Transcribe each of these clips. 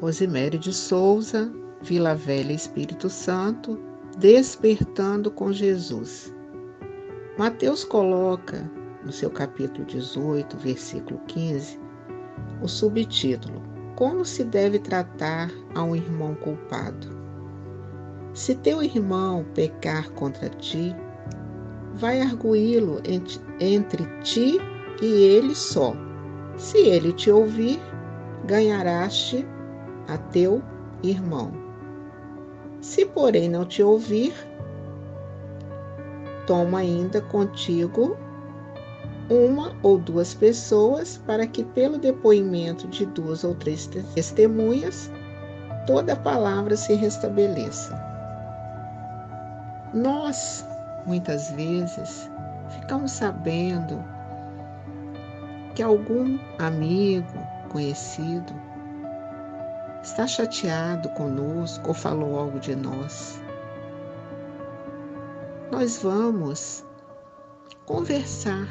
Rosemary de Souza, Vila Velha Espírito Santo, Despertando com Jesus. Mateus coloca no seu capítulo 18, versículo 15, o subtítulo: Como se deve tratar a um irmão culpado? Se teu irmão pecar contra ti, vai arguí-lo entre ti e ele só. Se ele te ouvir, ganharaste a teu irmão. Se, porém, não te ouvir, toma ainda contigo uma ou duas pessoas, para que, pelo depoimento de duas ou três testemunhas, toda a palavra se restabeleça. Nós, muitas vezes, ficamos sabendo que algum amigo, conhecido, está chateado conosco ou falou algo de nós. Nós vamos conversar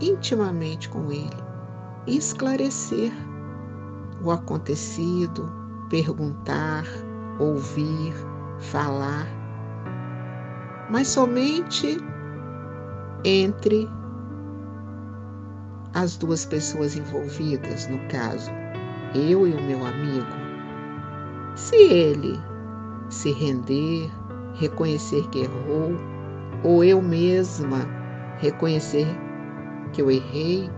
intimamente com ele e esclarecer o acontecido, perguntar, ouvir, falar, mas somente entre as duas pessoas envolvidas, no caso, eu e o meu amigo. Se ele se render, reconhecer que errou, ou eu mesma reconhecer que eu errei,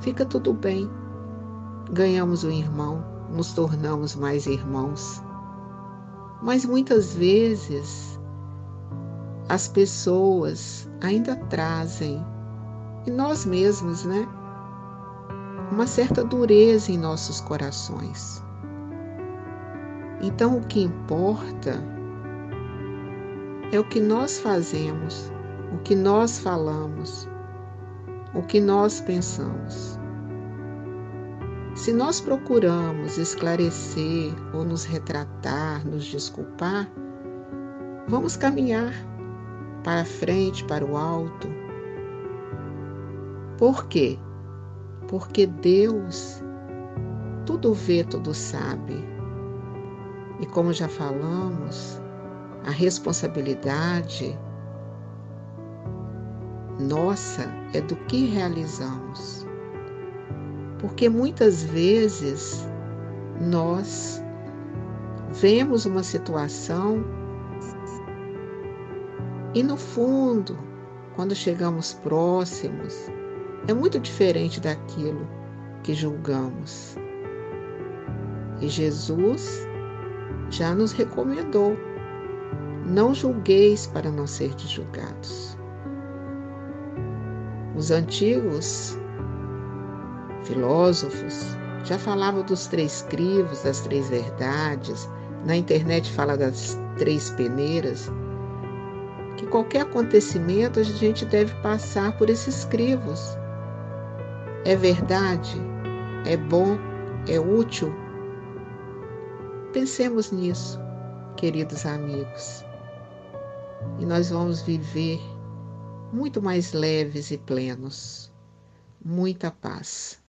fica tudo bem. Ganhamos um irmão, nos tornamos mais irmãos. Mas muitas vezes as pessoas ainda trazem, e nós mesmos, né? Uma certa dureza em nossos corações. Então, o que importa é o que nós fazemos, o que nós falamos, o que nós pensamos. Se nós procuramos esclarecer ou nos retratar, nos desculpar, vamos caminhar para frente, para o alto. Por quê? Porque Deus tudo vê, tudo sabe. E como já falamos, a responsabilidade nossa é do que realizamos. Porque muitas vezes nós vemos uma situação e no fundo, quando chegamos próximos, é muito diferente daquilo que julgamos. E Jesus já nos recomendou: não julgueis para não serdes julgados. Os antigos filósofos já falavam dos três crivos, das três verdades, na internet fala das três peneiras, que qualquer acontecimento a gente deve passar por esses crivos. É verdade? É bom? É útil? Pensemos nisso, queridos amigos, e nós vamos viver muito mais leves e plenos. Muita paz.